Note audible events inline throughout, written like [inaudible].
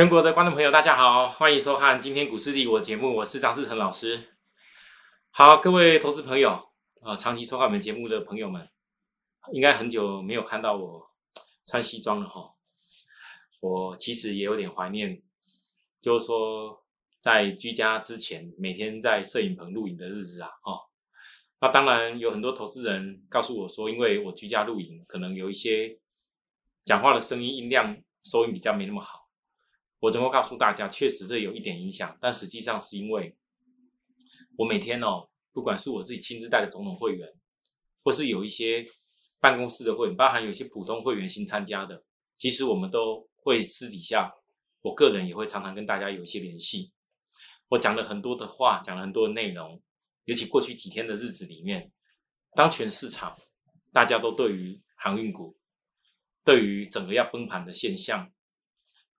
全国的观众朋友，大家好，欢迎收看今天股市帝国节目，我是张志成老师。好，各位投资朋友啊，长期收看我们节目的朋友们，应该很久没有看到我穿西装了哈。我其实也有点怀念，就是说在居家之前，每天在摄影棚录影的日子啊，哦。那当然有很多投资人告诉我说，因为我居家录影，可能有一些讲话的声音音量收音比较没那么好。我能够告诉大家，确实这有一点影响，但实际上是因为我每天哦，不管是我自己亲自带的总统会员，或是有一些办公室的会员，包含有一些普通会员新参加的，其实我们都会私底下，我个人也会常常跟大家有一些联系。我讲了很多的话，讲了很多的内容，尤其过去几天的日子里面，当全市场大家都对于航运股，对于整个要崩盘的现象，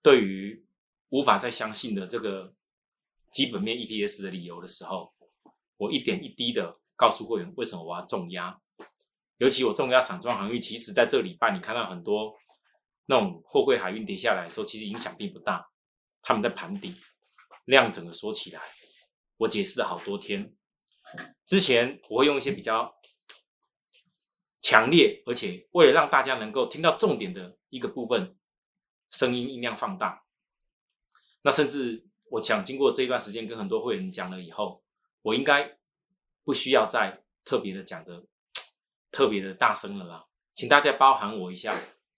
对于无法再相信的这个基本面 EPS 的理由的时候，我一点一滴的告诉会员为什么我要重压，尤其我重压散装航运，其实在这礼拜你看到很多那种货柜海运跌下来的时候，其实影响并不大，他们在盘底，量整个缩起来。我解释了好多天，之前我会用一些比较强烈，而且为了让大家能够听到重点的一个部分，声音音量放大。那甚至我想经过这一段时间跟很多会员讲了以后，我应该不需要再特别的讲的特别的大声了啦，请大家包涵我一下，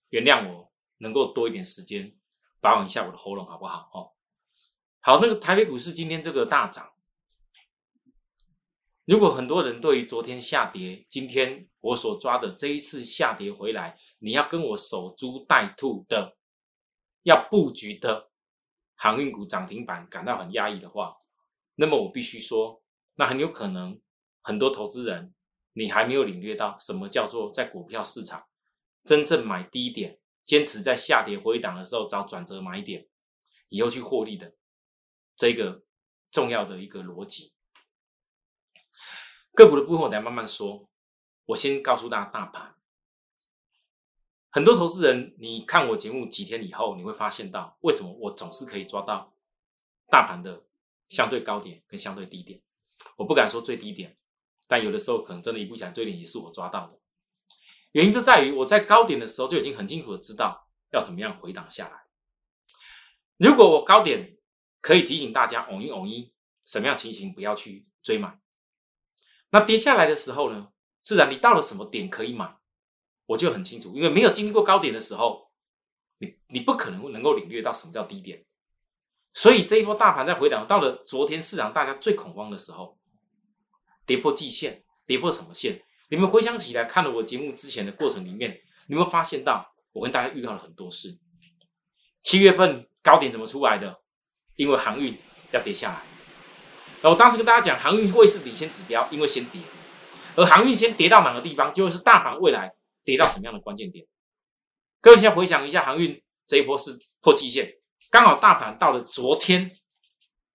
原谅我能够多一点时间保养一下我的喉咙好不好？哦，好，那个台北股市今天这个大涨，如果很多人对于昨天下跌，今天我所抓的这一次下跌回来，你要跟我守株待兔的，要布局的。航运股涨停板感到很压抑的话，那么我必须说，那很有可能很多投资人你还没有领略到什么叫做在股票市场真正买低点，坚持在下跌回档的时候找转折买点，以后去获利的这个重要的一个逻辑。个股的部分我等下慢慢说，我先告诉大家大盘。很多投资人，你看我节目几天以后，你会发现到为什么我总是可以抓到大盘的相对高点跟相对低点。我不敢说最低点，但有的时候可能真的一不想最低也是我抓到的。原因就在于我在高点的时候就已经很清楚的知道要怎么样回档下来。如果我高点可以提醒大家，偶一偶一什么样情形不要去追买，那跌下来的时候呢，自然你到了什么点可以买。我就很清楚，因为没有经历过高点的时候，你你不可能能够领略到什么叫低点。所以这一波大盘在回档，到了昨天市场大家最恐慌的时候，跌破季线，跌破什么线？你们回想起来，看了我节目之前的过程里面，你们发现到我跟大家预告了很多事。七月份高点怎么出来的？因为航运要跌下来。然后当时跟大家讲，航运会是领先指标，因为先跌，而航运先跌到哪个地方，就会是大盘未来。跌到什么样的关键点？各位先回想一下，航运这一波是破季线，刚好大盘到了昨天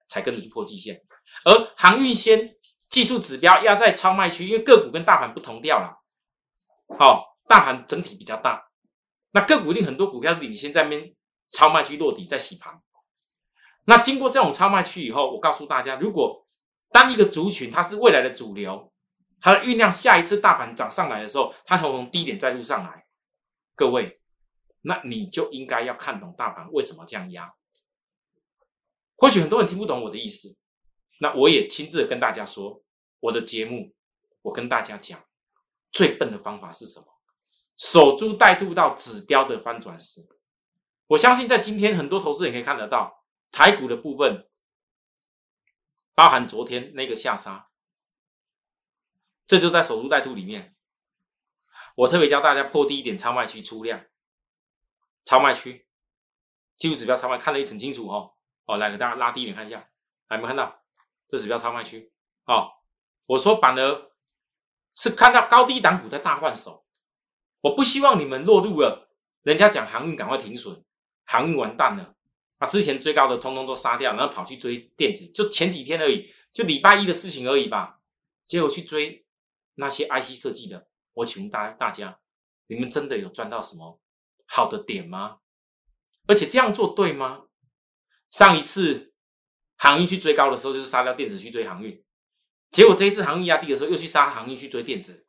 才跟着去破季线，而航运先技术指标压在超卖区，因为个股跟大盘不同调了。好，大盘整体比较大，那个股一定很多股票领先在边超卖区落底在洗盘。那经过这种超卖区以后，我告诉大家，如果当一个族群它是未来的主流。它的酝酿下一次大盘涨上来的时候，它从低点再路上来，各位，那你就应该要看懂大盘为什么这样压。或许很多人听不懂我的意思，那我也亲自跟大家说，我的节目，我跟大家讲，最笨的方法是什么？守株待兔到指标的翻转时，我相信在今天很多投资人可以看得到台股的部分，包含昨天那个下杀。这就在守株待兔里面，我特别教大家破低一点超卖区出量，超卖区技术指标超卖看得一很清楚哦。哦，来给大家拉低一点看一下，还没看到这指标超卖区哦。我说反而是看到高低档股在大换手，我不希望你们落入了人家讲航运赶快停损，航运完蛋了，把之前追高的通通都杀掉，然后跑去追电子，就前几天而已，就礼拜一的事情而已吧，结果去追。那些 IC 设计的，我请问大大家，你们真的有赚到什么好的点吗？而且这样做对吗？上一次航运去追高的时候，就是杀掉电子去追航运，结果这一次航运压低的时候，又去杀航运去追电子，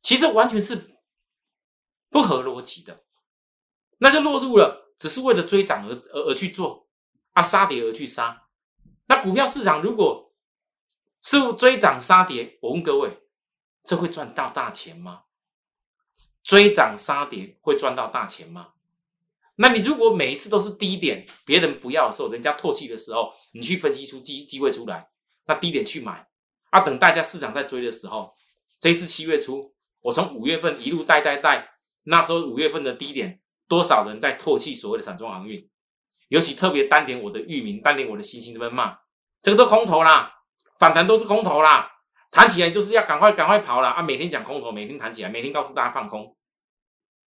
其实完全是不合逻辑的，那就落入了只是为了追涨而而而去做啊，杀跌而去杀。那股票市场如果是追涨杀跌，我问各位，这会赚到大钱吗？追涨杀跌会赚到大钱吗？那你如果每一次都是低点，别人不要的时候，人家唾弃的时候，你去分析出机机会出来，那低点去买啊，等大家市场在追的时候，这一次七月初，我从五月份一路带带带，那时候五月份的低点，多少人在唾弃所谓的散装航运，尤其特别单点我的域名，单点我的星星这边骂，这个都空头啦，反弹都是空头啦，弹起来就是要赶快赶快跑啦。啊！每天讲空头，每天弹起来，每天告诉大家放空。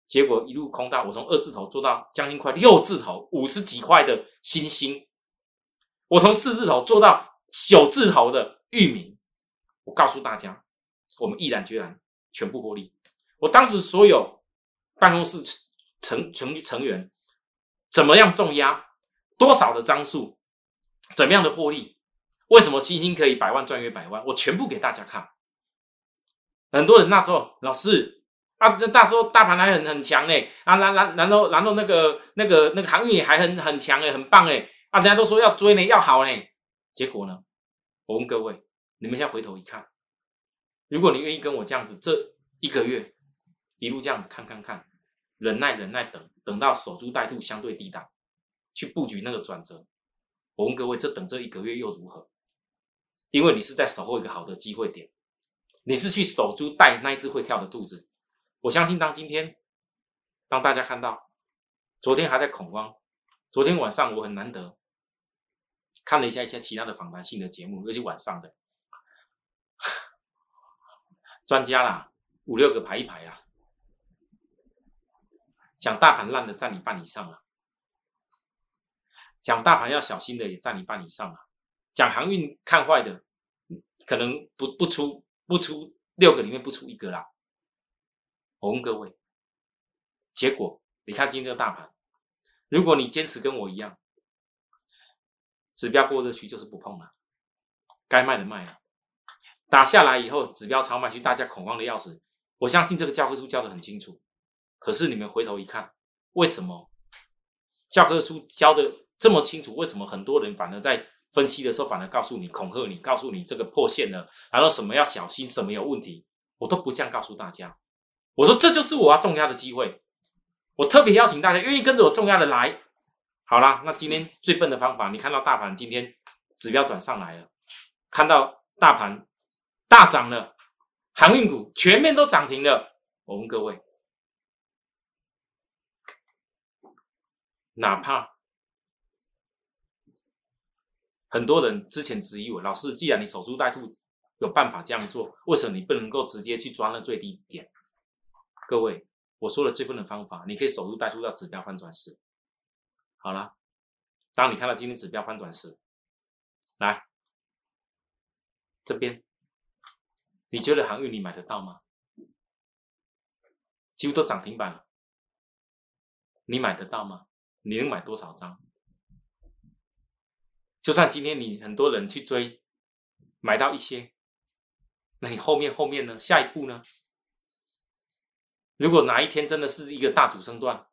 结果一路空到我从二字头做到将近快六字头，五十几块的星星，我从四字头做到九字头的域名，我告诉大家，我们毅然决然全部获利。我当时所有办公室成成成员怎么样重压，多少的张数，怎么样的获利，为什么星星可以百万赚约百万，我全部给大家看。很多人那时候老师。啊，那那时候大盘还很很强哎，啊，然然然后然后那个那个那个航运还很很强哎，很棒哎，啊，人家都说要追呢，要好呢，结果呢，我问各位，你们现在回头一看，如果你愿意跟我这样子，这一个月一路这样子看看看，忍耐忍耐等等到守株待兔相对低档，去布局那个转折，我问各位，这等这一个月又如何？因为你是在守候一个好的机会点，你是去守株待那一只会跳的兔子。我相信，当今天，当大家看到，昨天还在恐慌，昨天晚上我很难得看了一下一些其他的访谈性的节目，尤其晚上的 [laughs] 专家啦，五六个排一排啦，讲大盘烂的占你半以上了，讲大盘要小心的也占一半以上了，讲航运看坏的，可能不不出不出六个里面不出一个啦。我问各位，结果你看今天这个大盘，如果你坚持跟我一样，指标过热区就是不碰了，该卖的卖了，打下来以后指标超卖区，大家恐慌的要死。我相信这个教科书教的很清楚，可是你们回头一看，为什么教科书教的这么清楚？为什么很多人反而在分析的时候反而告诉你恐吓你，告诉你这个破线了，然后什么要小心，什么有问题，我都不这样告诉大家。我说这就是我要重压的机会，我特别邀请大家愿意跟着我重压的来。好啦，那今天最笨的方法，你看到大盘今天指标转上来了，看到大盘大涨了，航运股全面都涨停了。我问各位，哪怕很多人之前质疑我，老师，既然你守株待兔有办法这样做，为什么你不能够直接去抓那最低点？各位，我说的最笨的方法，你可以守株待兔到指标翻转时。好了，当你看到今天指标翻转时，来这边，你觉得航运你买得到吗？几乎都涨停板了，你买得到吗？你能买多少张？就算今天你很多人去追，买到一些，那你后面后面呢？下一步呢？如果哪一天真的是一个大主升段，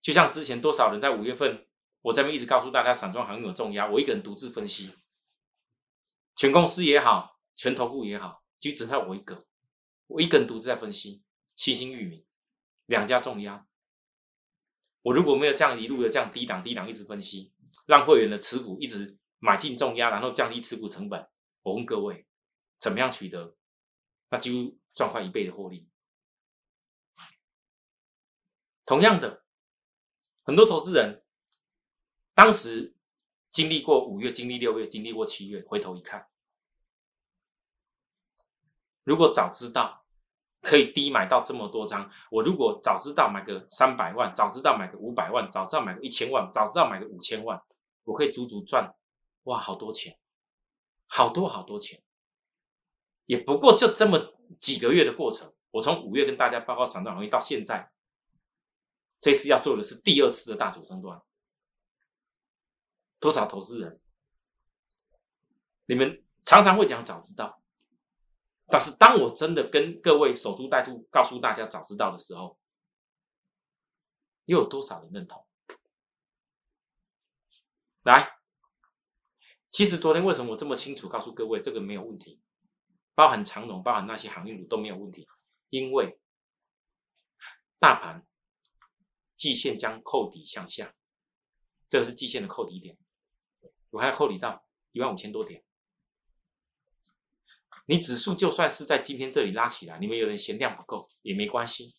就像之前多少人在五月份，我这边一直告诉大家，散装行业有重压，我一个人独自分析，全公司也好，全头部也好，就只靠我一个，我一个人独自在分析，星星域名两家重压，我如果没有这样一路的这样低档低档一直分析，让会员的持股一直买进重压，然后降低持股成本，我问各位，怎么样取得？那几乎赚快一倍的获利。同样的，很多投资人当时经历过五月，经历六月，经历过七月，回头一看，如果早知道可以低买到这么多张，我如果早知道买个三百万，早知道买个五百万，早知道买个一千万，早知道买个五千万，我可以足足赚哇好多钱，好多好多钱，也不过就这么几个月的过程。我从五月跟大家报告涨涨行业到现在。这次要做的是第二次的大主升段，多少投资人，你们常常会讲早知道，但是当我真的跟各位守株待兔，告诉大家早知道的时候，又有多少人认同？来，其实昨天为什么我这么清楚告诉各位这个没有问题，包含长龙，包含那些航运股都没有问题，因为大盘季线将扣底向下，这个是季线的扣底点，我还要扣底到一万五千多点。你指数就算是在今天这里拉起来，你们有人嫌量不够也没关系。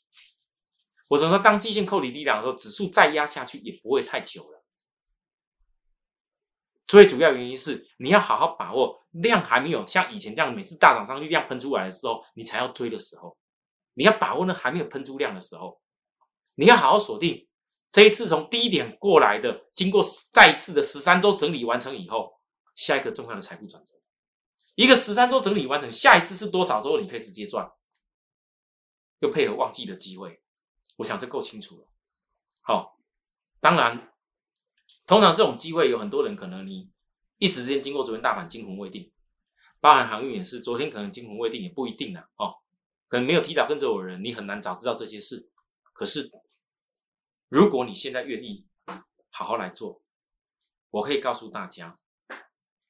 我只能说，当季线扣底力量的时候，指数再压下去也不会太久了。最主要原因是你要好好把握量还没有像以前这样每次大涨上去量喷出来的时候，你才要追的时候，你要把握那还没有喷出量的时候，你要好好锁定这一次从低点过来的，经过再一次的十三周整理完成以后，下一个重要的财富转折，一个十三周整理完成，下一次是多少周你可以直接赚，又配合旺季的机会，我想这够清楚了。好，当然。通常这种机会有很多人可能你一时间经过昨天大盘惊魂未定，包含航运也是，昨天可能惊魂未定也不一定呢哦，可能没有提早跟着我的人，你很难早知道这些事。可是如果你现在愿意好好来做，我可以告诉大家，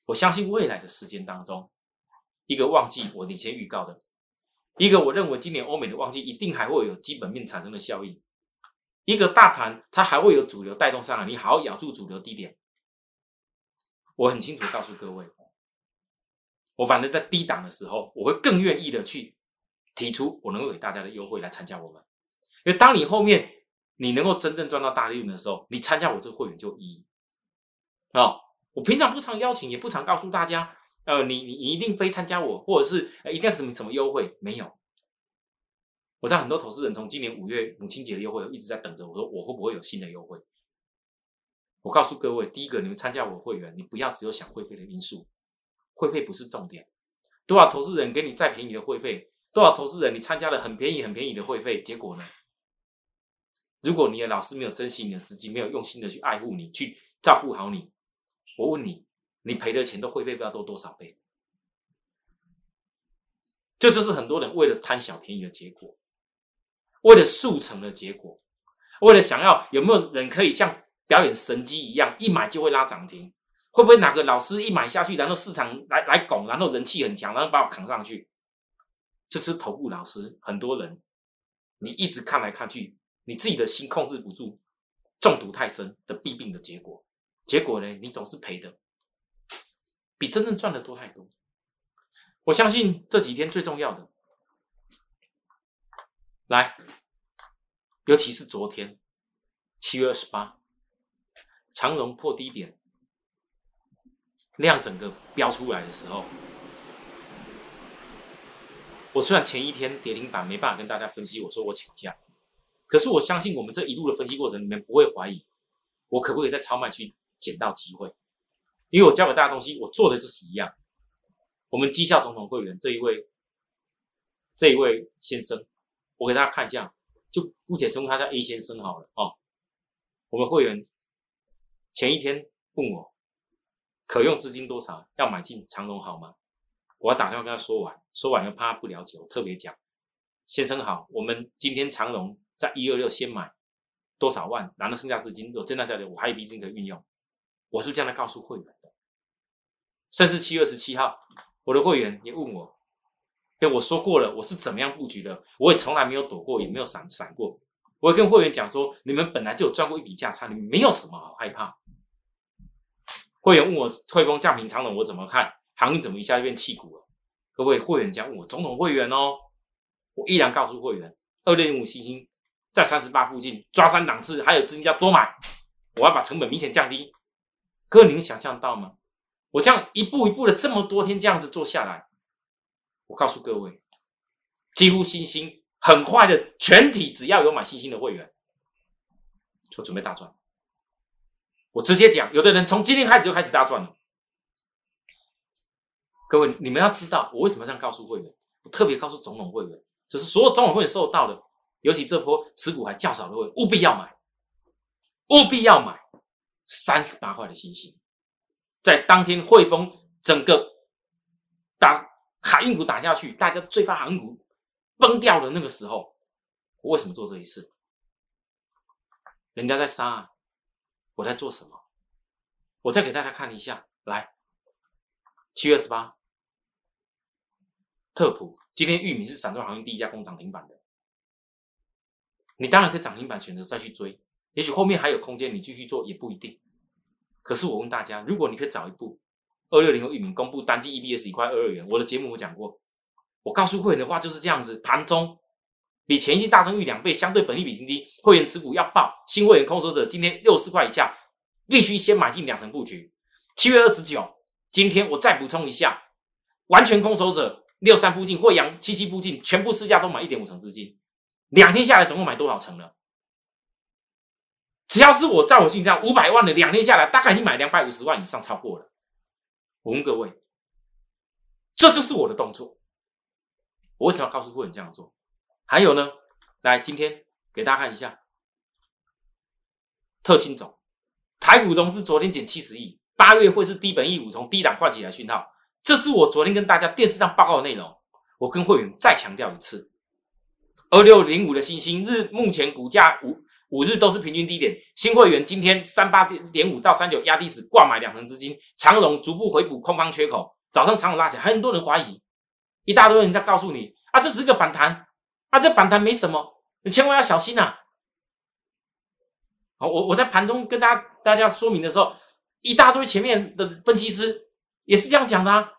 我相信未来的时间当中，一个旺季我领先预告的，一个我认为今年欧美的旺季一定还会有基本面产生的效应。一个大盘，它还会有主流带动上来，你好好咬住主流低点。我很清楚告诉各位，我反正在低档的时候，我会更愿意的去提出我能够给大家的优惠来参加我们。因为当你后面你能够真正赚到大利润的时候，你参加我这个会员就意义。哦，我平常不常邀请，也不常告诉大家，呃，你你你一定非参加我，或者是一定要什么什么优惠，没有。我知道很多投资人从今年五月母亲节的优惠一直在等着我说我会不会有新的优惠？我告诉各位，第一个，你们参加我会员，你不要只有想会费的因素，会费不是重点。多少投资人给你再便宜的会费，多少投资人你参加了很便宜很便宜的会费，结果呢？如果你的老师没有珍惜你的资金，没有用心的去爱护你，去照顾好你，我问你，你赔的钱都会费不知道多多少倍？这就是很多人为了贪小便宜的结果。为了速成的结果，为了想要有没有人可以像表演神机一样，一买就会拉涨停？会不会哪个老师一买下去，然后市场来来拱，然后人气很强，然后把我扛上去？这是头部老师，很多人你一直看来看去，你自己的心控制不住，中毒太深的弊病的结果。结果呢，你总是赔的，比真正赚的多太多。我相信这几天最重要的。来，尤其是昨天七月二十八，长荣破低点，量整个飙出来的时候，我虽然前一天跌停板没办法跟大家分析，我说我请假，可是我相信我们这一路的分析过程里面不会怀疑我可不可以在超卖区捡到机会，因为我教给大家东西，我做的就是一样。我们绩效总统会员这一位，这一位先生。我给大家看一下，就姑且称呼他叫 A 先生好了哦。我们会员前一天问我可用资金多少，要买进长隆好吗？我打电话跟他说完，说完又怕他不了解，我特别讲，先生好，我们今天长隆在一二六先买多少万，拿了剩下资金有震荡在的，我还有一笔资金可以运用。我是这样来告诉会员，甚至七月二十七号，我的会员也问我。我说过了，我是怎么样布局的，我也从来没有躲过，也没有闪闪过。我跟会员讲说，你们本来就有赚过一笔价差，你们没有什么好害怕。会员问我汇丰降平仓了，我怎么看？行业怎么一下就变气股了？各位会员讲我总统会员哦，我依然告诉会员，二六零五星星在三十八附近抓三档次，还有资金要多买，我要把成本明显降低。各位，你们想象到吗？我这样一步一步的这么多天这样子做下来。我告诉各位，几乎新兴很快的全体，只要有买新兴的会员，就准备大赚。我直接讲，有的人从今天开始就开始大赚了。各位，你们要知道，我为什么这样告诉会员？我特别告诉总统会员，这是所有总统会员收到的，尤其这波持股还较少的会员，务必要买，务必要买三十八块的新兴。在当天汇丰整个打海运股打下去，大家最怕航运股崩掉的那个时候，我为什么做这一次？人家在杀，我在做什么？我再给大家看一下，来，七月二十八，特普今天玉米是散装航运第一家工涨停板的，你当然可以涨停板选择再去追，也许后面还有空间，你继续做也不一定。可是我问大家，如果你可以早一步，二六零和域名公布单季 EPS 一块二二元，我的节目我讲过，我告诉会员的话就是这样子，盘中比前一季大增逾两倍，相对本益比低，会员持股要爆，新会员空手者今天六十块以下，必须先买进两成布局。七月二十九，今天我再补充一下，完全空手者六三步进，惠阳七七步进，全部市价都买一点五成资金，两天下来总共买多少层了？只要是我在我进这样五百万的，两天下来大概已经买两百五十万以上，超过了。我问各位，这就是我的动作。我为什么要告诉会员这样做？还有呢，来今天给大家看一下，特清总，台股融资昨天减七十亿，八月会是低本益五从低档换起来讯号。这是我昨天跟大家电视上报告的内容。我跟会员再强调一次，二六零五的星星日目前股价五。五日都是平均低点，新会员今天三八点点五到三九压低时挂买两成资金，长龙逐步回补空方缺口。早上长龙拉起来，很多人怀疑，一大堆人在告诉你啊，这只是个反弹，啊，这反弹没什么，你千万要小心呐。好，我我在盘中跟大家大家说明的时候，一大堆前面的分析师也是这样讲的啊，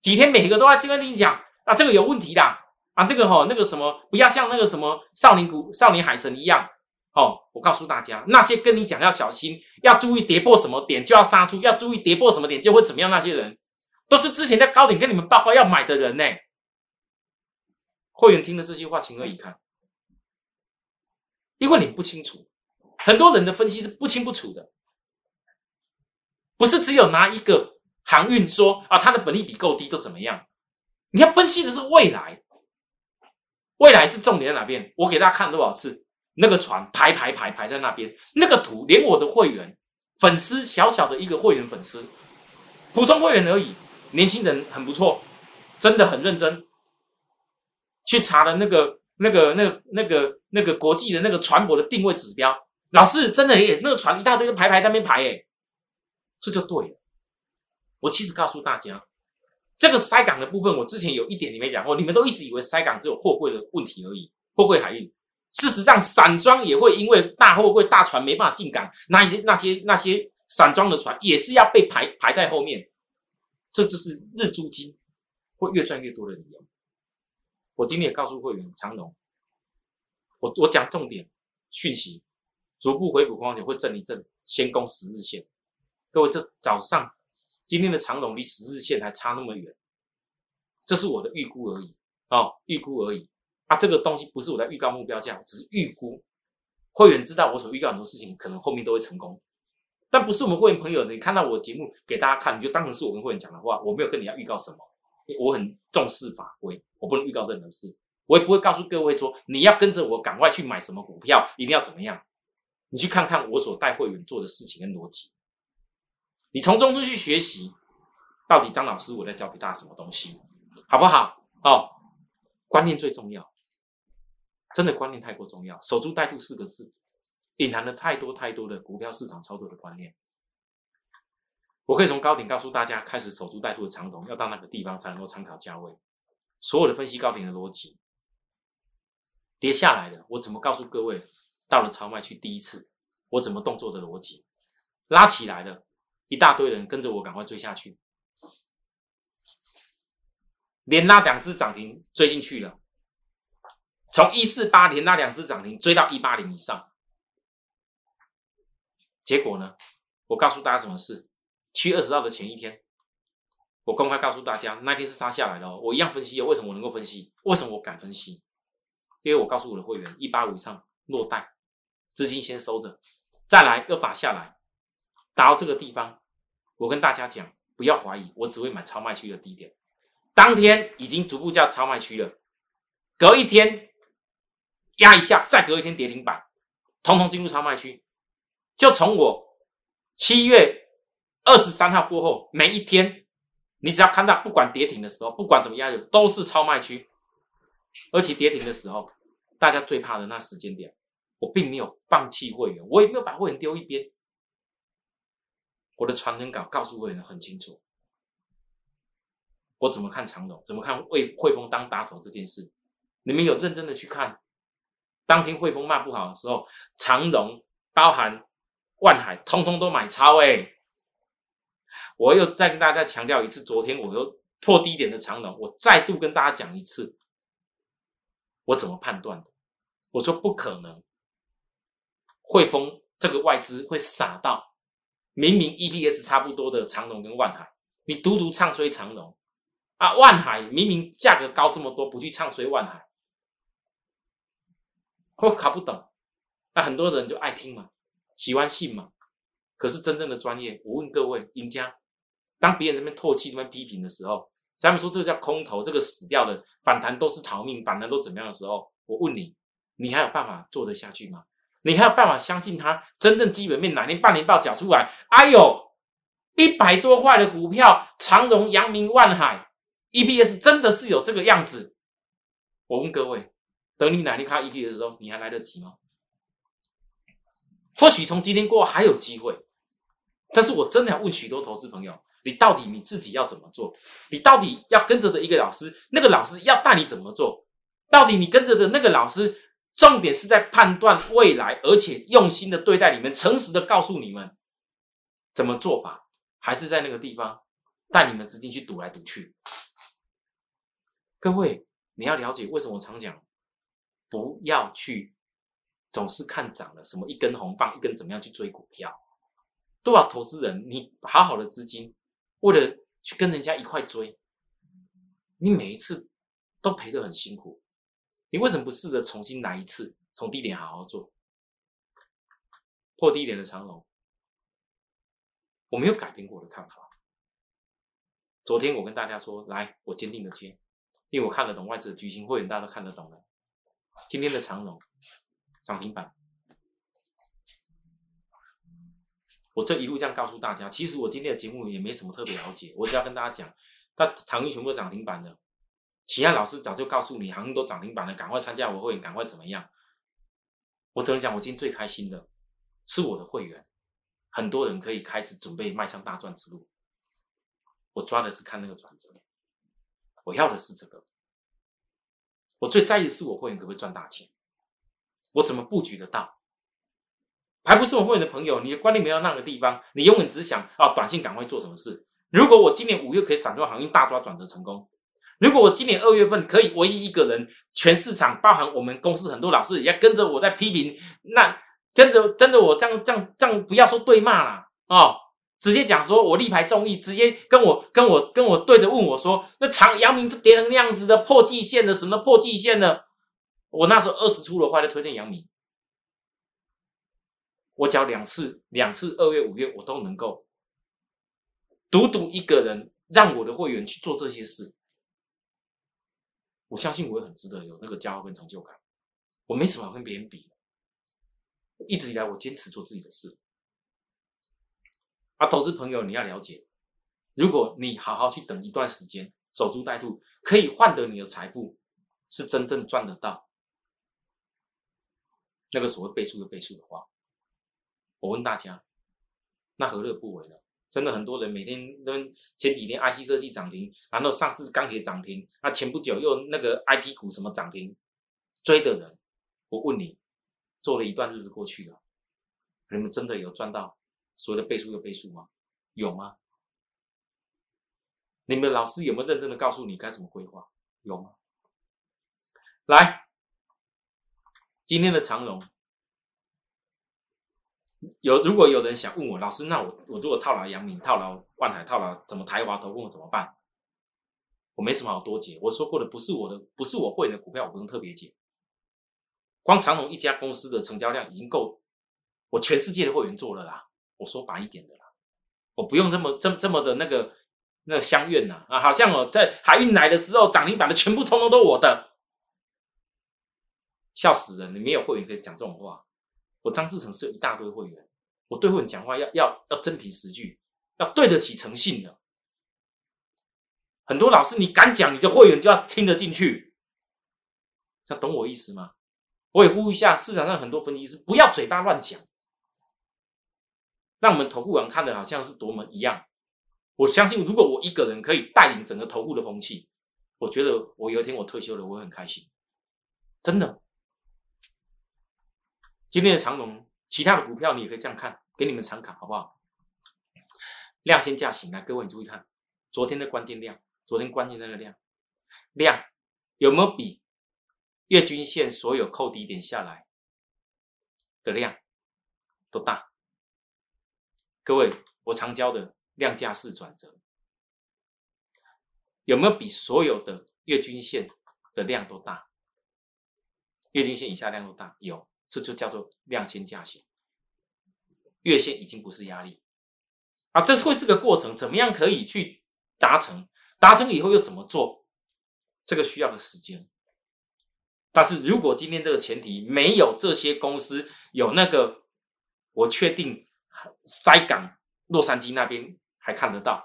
几天每个都在这边跟你讲啊，这个有问题的啊，这个哈那个什么，不要像那个什么少年股少年海神一样。哦，我告诉大家，那些跟你讲要小心，要注意跌破什么点就要杀出，要注意跌破什么点就会怎么样，那些人都是之前在高点跟你们报告要买的人呢。会员听了这些话，情何以堪？因为你不清楚，很多人的分析是不清不楚的，不是只有拿一个航运说啊，它的本利比够低就怎么样？你要分析的是未来，未来是重点在哪边？我给大家看了多少次？那个船排排排排在那边，那个图连我的会员粉丝小小的一个会员粉丝，普通会员而已，年轻人很不错，真的很认真，去查了那个那个那个那个那个国际的那个船舶的定位指标，老师真的耶，那个船一大堆排排在那边排耶，这就对了。我其实告诉大家，这个塞港的部分，我之前有一点你没讲过，你们都一直以为塞港只有货柜的问题而已，货柜海运。事实上，散装也会因为大货柜、大船没办法进港，那一些、那些、那些散装的船也是要被排排在后面，这就是日租金会越赚越多的理由。我今天也告诉会员长龙，我我讲重点讯息，逐步回补光点会震一震，先攻十日线。各位，这早上今天的长龙离十日线还差那么远，这是我的预估而已哦，预估而已。啊，这个东西不是我在预告目标价，只是预估会员知道我所预告很多事情，可能后面都会成功，但不是我们会员朋友，你看到我节目给大家看，你就当成是我跟会员讲的话，我没有跟你要预告什么，我很重视法规，我不能预告任何事，我也不会告诉各位说你要跟着我赶快去买什么股票，一定要怎么样，你去看看我所带会员做的事情跟逻辑，你从中去学习，到底张老师我在教给大家什么东西，好不好？哦，观念最重要。真的观念太过重要，守株待兔四个字，隐含了太多太多的股票市场操作的观念。我可以从高点告诉大家，开始守株待兔的长筒要到那个地方才能够参考价位。所有的分析高点的逻辑，跌下来了，我怎么告诉各位？到了超卖区第一次，我怎么动作的逻辑？拉起来了，一大堆人跟着我赶快追下去，连拉两只涨停追进去了。从一四八零那两只涨停追到一八零以上，结果呢？我告诉大家什么事？七月二十号的前一天，我公开告诉大家，那天是杀下来的。我一样分析，为什么我能够分析？为什么我敢分析？因为我告诉我的会员，一八五以上落袋，资金先收着，再来又打下来，打到这个地方，我跟大家讲，不要怀疑，我只会买超卖区的低点。当天已经逐步叫超卖区了，隔一天。压一下，再隔一天跌停板，通通进入超卖区。就从我七月二十三号过后，每一天你只要看到不管跌停的时候，不管怎么样，都是超卖区，而且跌停的时候，大家最怕的那时间点，我并没有放弃会员，我也没有把会员丢一边。我的传真稿告诉会员很清楚，我怎么看长龙，怎么看为汇丰当打手这件事，你们有认真的去看。当天汇丰骂不好的时候，长荣包含万海，通通都买超哎。我又再跟大家强调一次，昨天我又破低点的长龙，我再度跟大家讲一次，我怎么判断的？我说不可能，汇丰这个外资会傻到。明明 EPS 差不多的长隆跟万海，你独独唱衰长隆啊？万海明明价格高这么多，不去唱衰万海，我搞不懂。那很多人就爱听嘛，喜欢信嘛。可是真正的专业，我问各位赢家，当别人这边唾弃、这边批评的时候，咱们说这个叫空头，这个死掉的反弹都是逃命，反弹都怎么样的时候，我问你，你还有办法做得下去吗？你还有办法相信他真正基本面哪天半年报缴出来？哎呦，一百多块的股票，长荣、阳明、万海，EPS 真的是有这个样子？我问各位，等你哪天看 EP 的时候，你还来得及吗？或许从今天过后还有机会，但是我真的要问许多投资朋友：你到底你自己要怎么做？你到底要跟着的一个老师，那个老师要带你怎么做？到底你跟着的那个老师？重点是在判断未来，而且用心的对待你们，诚实的告诉你们怎么做法，还是在那个地方带你们资金去赌来赌去。各位，你要了解为什么我常讲，不要去总是看涨了什么一根红棒，一根怎么样去追股票。多少投资人，你好好的资金，为了去跟人家一块追，你每一次都赔得很辛苦。你为什么不试着重新来一次，从低点好好做，破低点的长龙，我没有改变过我的看法。昨天我跟大家说，来，我坚定的接，因为我看得懂外资的巨星会员，大家都看得懂了。今天的长龙涨停板，我这一路这样告诉大家，其实我今天的节目也没什么特别了解，我只要跟大家讲，那长运全部涨停板的。其他老师早就告诉你，行情都涨停板了，赶快参加我会，赶快怎么样？我只能讲，我今天最开心的是我的会员，很多人可以开始准备迈向大赚之路。我抓的是看那个转折，我要的是这个。我最在意的是我会员可不可以赚大钱，我怎么布局得到？还不是我会员的朋友，你的观念没有那个地方，你永远只想啊，短信赶快做什么事？如果我今年五月可以闪出行业大抓转折成功。如果我今年二月份可以唯一一个人，全市场包含我们公司很多老师也跟着我在批评，那跟着跟着我这样这样这样，不要说对骂了哦，直接讲说我力排众议，直接跟我跟我跟我对着问我说，那长阳明跌成那样子的破季线的什么破季线呢？我那时候二十出的话就推荐阳明，我只要两次两次二月五月我都能够独独一个人让我的会员去做这些事。我相信我也很值得有那个骄傲跟成就感。我没什么跟别人比，一直以来我坚持做自己的事。啊，投资朋友你要了解，如果你好好去等一段时间，守株待兔，可以换得你的财富，是真正赚得到。那个所谓倍数的倍数的话，我问大家，那何乐不为呢？真的很多人每天都前几天 IC 设计涨停，然后上次钢铁涨停，那前不久又那个 IP 股什么涨停，追的人，我问你，做了一段日子过去了，你们真的有赚到所谓的倍数又倍数吗？有吗？你们老师有没有认真的告诉你该怎么规划？有吗？来，今天的长龙。有，如果有人想问我，老师，那我我如果套牢阳明、套牢万海、套牢怎么台华投控怎么办？我没什么好多解。我说过的不是我的，不是我会的股票，我不用特别解。光长隆一家公司的成交量已经够我全世界的会员做了啦。我说白一点的啦，我不用这么这这么的那个那个相怨呐啊，好像我在海运来的时候涨停板的全部通通都我的，笑死人！你没有会员可以讲这种话。我张志成是有一大堆会员，我对会员讲话要要要真凭实据，要对得起诚信的。很多老师，你敢讲，你的会员就要听得进去，他懂我意思吗？我也呼吁一下市场上很多分析师，不要嘴巴乱讲，让我们投顾网看的好像是多么一样。我相信，如果我一个人可以带领整个投顾的风气，我觉得我有一天我退休了，我会很开心，真的。今天的长龙，其他的股票你也可以这样看，给你们参考，好不好？量先价行，来，各位你注意看，昨天的关键量。昨天关键那个量，量有没有比月均线所有扣低点下来的量都大？各位，我常教的量价式转折，有没有比所有的月均线的量都大？月均线以下量都大，有，这就叫做量先价先。月线已经不是压力啊，这会是个过程，怎么样可以去达成？达成以后又怎么做？这个需要的时间。但是如果今天这个前提没有这些公司有那个，我确定塞港洛杉矶那边还看得到，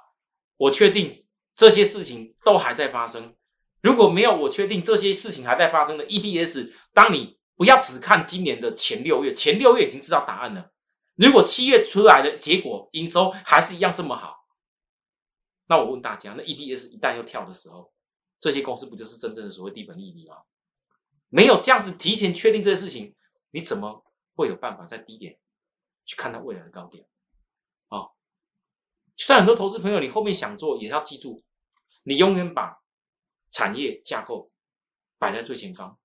我确定这些事情都还在发生。如果没有我确定这些事情还在发生的 EPS，当你不要只看今年的前六月，前六月已经知道答案了。如果七月出来的结果营收还是一样这么好。那我问大家，那 EPS 一旦又跳的时候，这些公司不就是真正的所谓低本利率吗？没有这样子提前确定这些事情，你怎么会有办法在低点去看到未来的高点？啊，虽然很多投资朋友，你后面想做，也要记住，你永远把产业架构摆在最前方，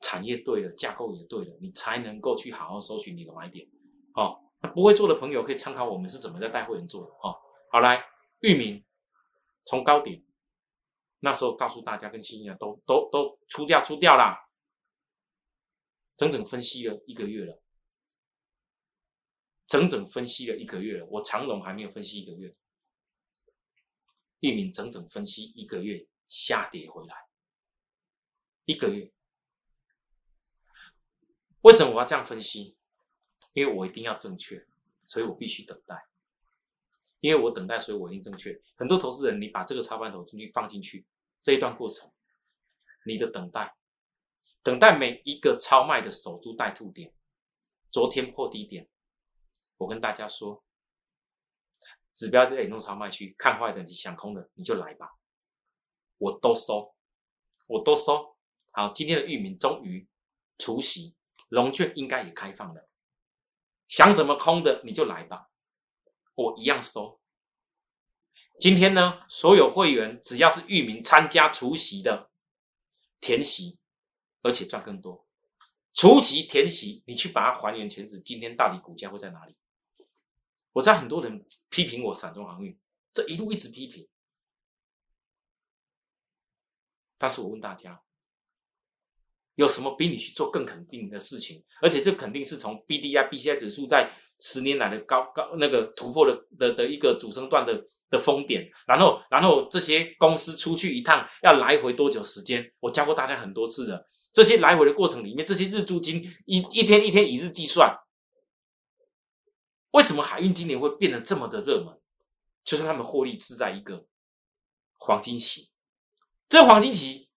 产业对了，架构也对了，你才能够去好好搜寻你的买点。哦，那不会做的朋友可以参考我们是怎么在带会员做的。哦，好来，域名。从高点，那时候告诉大家跟新一样，都都都出掉出掉啦，整整分析了一个月了，整整分析了一个月了。我长龙还没有分析一个月，域名整整分析一个月下跌回来，一个月。为什么我要这样分析？因为我一定要正确，所以我必须等待。因为我等待，所以我一定正确。很多投资人，你把这个操盘头进去放进去，这一段过程，你的等待，等待每一个超卖的守株待兔点，昨天破低点，我跟大家说，指标在弄超卖区，看坏的你想空的你就来吧，我都收，我都收。好，今天的域名终于除夕，龙券应该也开放了，想怎么空的你就来吧。我一样收。今天呢，所有会员只要是域名参加除夕的填席，而且赚更多。除夕填席，你去把它还原全值，今天到底股价会在哪里？我知道很多人批评我散中航运，这一路一直批评，但是我问大家，有什么比你去做更肯定的事情？而且这肯定是从 B D I B C I 指数在。十年来的高高那个突破的的的一个主升段的的峰点，然后然后这些公司出去一趟要来回多久时间？我教过大家很多次了。这些来回的过程里面，这些日租金一一天一天以日计算，为什么海运今年会变得这么的热门？就是他们获利是在一个黄金期，这黄金期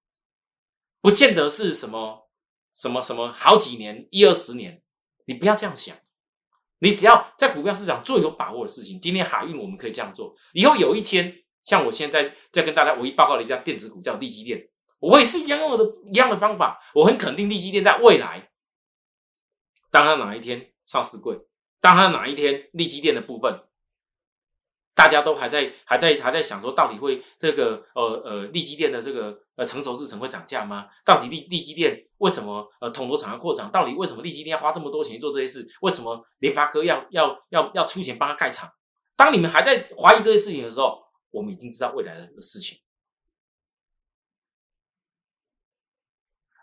不见得是什么什么什么好几年一二十年，你不要这样想。你只要在股票市场做有把握的事情，今天海运我们可以这样做。以后有一天，像我现在在跟大家唯一报告的一家电子股叫利基电，我也是一样用的一样的方法。我很肯定利基电在未来，当然哪一天上市柜，当他哪一天利基电的部分。大家都还在还在还在想说，到底会这个呃呃利基店的这个呃成熟制程会涨价吗？到底利利基店为什么呃统筹厂要扩厂？到底为什么利基店要花这么多钱做这些事？为什么联发科要要要要出钱帮他盖厂？当你们还在怀疑这些事情的时候，我们已经知道未来的事情。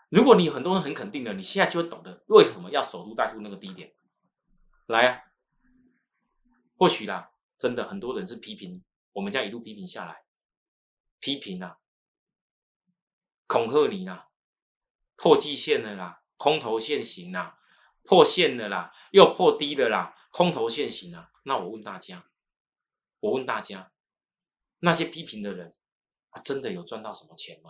如果你很多人很肯定的，你现在就会懂得为什么要守株待兔那个低点。来啊，或许啦。真的很多人是批评，我们这样一路批评下来，批评啊，恐吓你啦，破季线了啦，空头线行啦，破线了啦，又破低了啦，空头线行啦。那我问大家，我问大家，那些批评的人，啊，真的有赚到什么钱吗？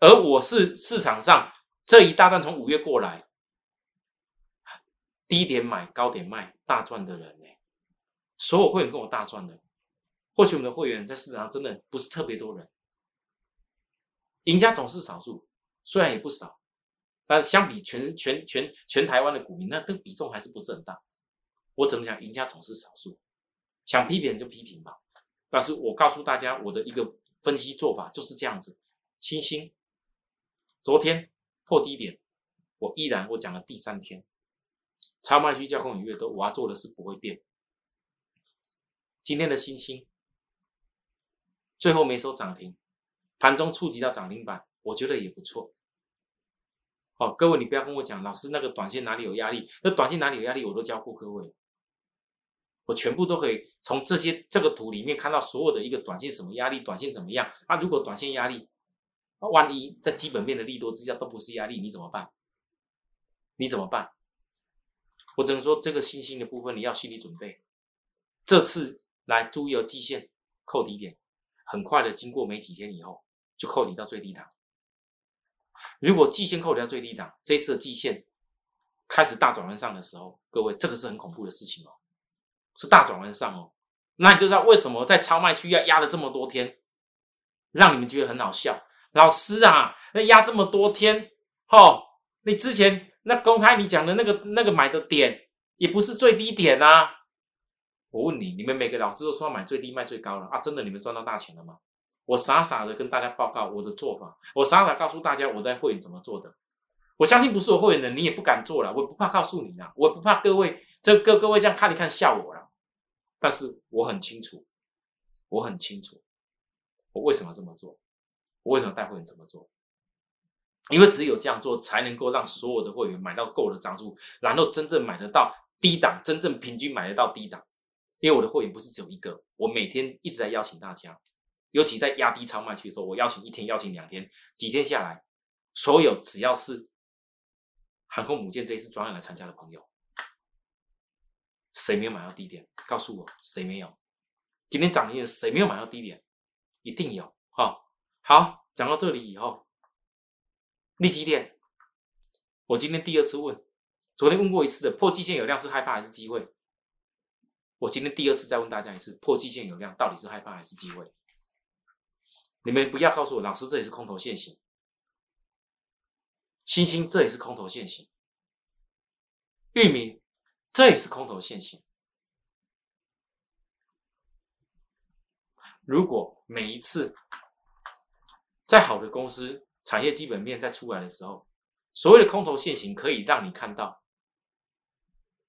而我是市场上这一大段从五月过来，低点买高点卖大赚的人呢。所有会员跟我大赚的，或许我们的会员在市场上真的不是特别多人，赢家总是少数，虽然也不少，但是相比全全全全台湾的股民，那这比重还是不是很大。我只能讲，赢家总是少数，想批评就批评吧。但是我告诉大家，我的一个分析做法就是这样子：星星昨天破低点，我依然我讲了第三天，超卖区、交空影越多，我要做的是不会变。今天的星星最后没收涨停，盘中触及到涨停板，我觉得也不错。哦，各位你不要跟我讲，老师那个短线哪里有压力？那短线哪里有压力？我都教过各位。我全部都可以从这些这个图里面看到所有的一个短线什么压力，短线怎么样？啊，如果短线压力，万一在基本面的利多之下都不是压力，你怎么办？你怎么办？我只能说这个信心的部分你要心理准备。这次来注意哦，季线扣底点，很快的经过没几天以后就扣底到最低档。如果季线扣底到最低档，这次的季线开始大转弯上的时候，各位这个是很恐怖的事情哦。是大转弯上哦，那你就知道为什么在超卖区要压了这么多天，让你们觉得很好笑。老师啊，那压这么多天，哦，你之前那公开你讲的那个那个买的点也不是最低点啊。我问你，你们每个老师都说买最低卖最高了啊？真的你们赚到大钱了吗？我傻傻的跟大家报告我的做法，我傻傻告诉大家我在会员怎么做的。我相信不是我会员的，你也不敢做了。我不怕告诉你啊，我不怕各位这各各位这样看一看笑我了。但是我很清楚，我很清楚，我为什么这么做，我为什么带会员这么做？因为只有这样做，才能够让所有的会员买到够的张数，然后真正买得到低档，真正平均买得到低档。因为我的会员不是只有一个，我每天一直在邀请大家，尤其在压低超卖区的时候，我邀请一天，邀请两天，几天下来，所有只要是航空母舰这一次专案来参加的朋友。谁没有买到低点？告诉我，谁没有？今天涨停的谁没有买到低点？一定有。好，好，讲到这里以后，立几点？我今天第二次问，昨天问过一次的破季线有量是害怕还是机会？我今天第二次再问大家一次，破季线有量到底是害怕还是机会？你们不要告诉我，老师这也是空头现行，星星这也是空头现行，域名。这也是空头现行。如果每一次在好的公司产业基本面在出来的时候，所谓的空头现行可以让你看到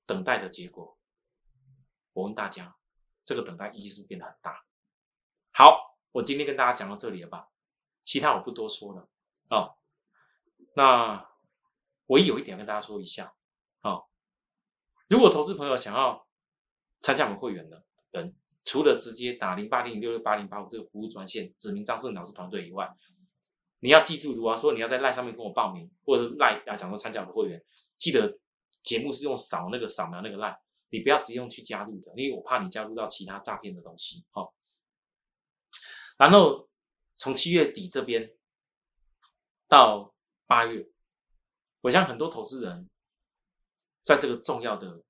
等待的结果，我问大家，这个等待意义是不是变得很大？好，我今天跟大家讲到这里了吧？其他我不多说了啊。那我有一点跟大家说一下。如果投资朋友想要参加我们会员的人，除了直接打零八零六六八零八五这个服务专线，指名张胜老师团队以外，你要记住，如果说你要在赖上面跟我报名，或者赖啊讲说参加我的会员，记得节目是用扫那个扫描那个赖，你不要直接用去加入的，因为我怕你加入到其他诈骗的东西。好，然后从七月底这边到八月，我相信很多投资人。在这个重要的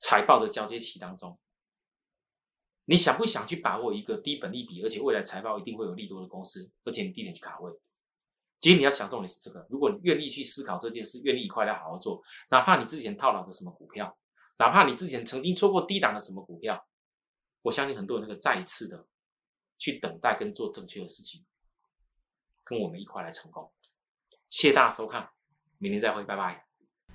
财报的交接期当中，你想不想去把握一个低本利比，而且未来财报一定会有利多的公司，而且你低点去卡位？其实你要想重点是这个。如果你愿意去思考这件事，愿意一块来好好做，哪怕你之前套牢的什么股票，哪怕你之前曾经错过低档的什么股票，我相信很多人那个再一次的去等待跟做正确的事情，跟我们一块来成功。谢谢大家收看，明天再会，拜拜。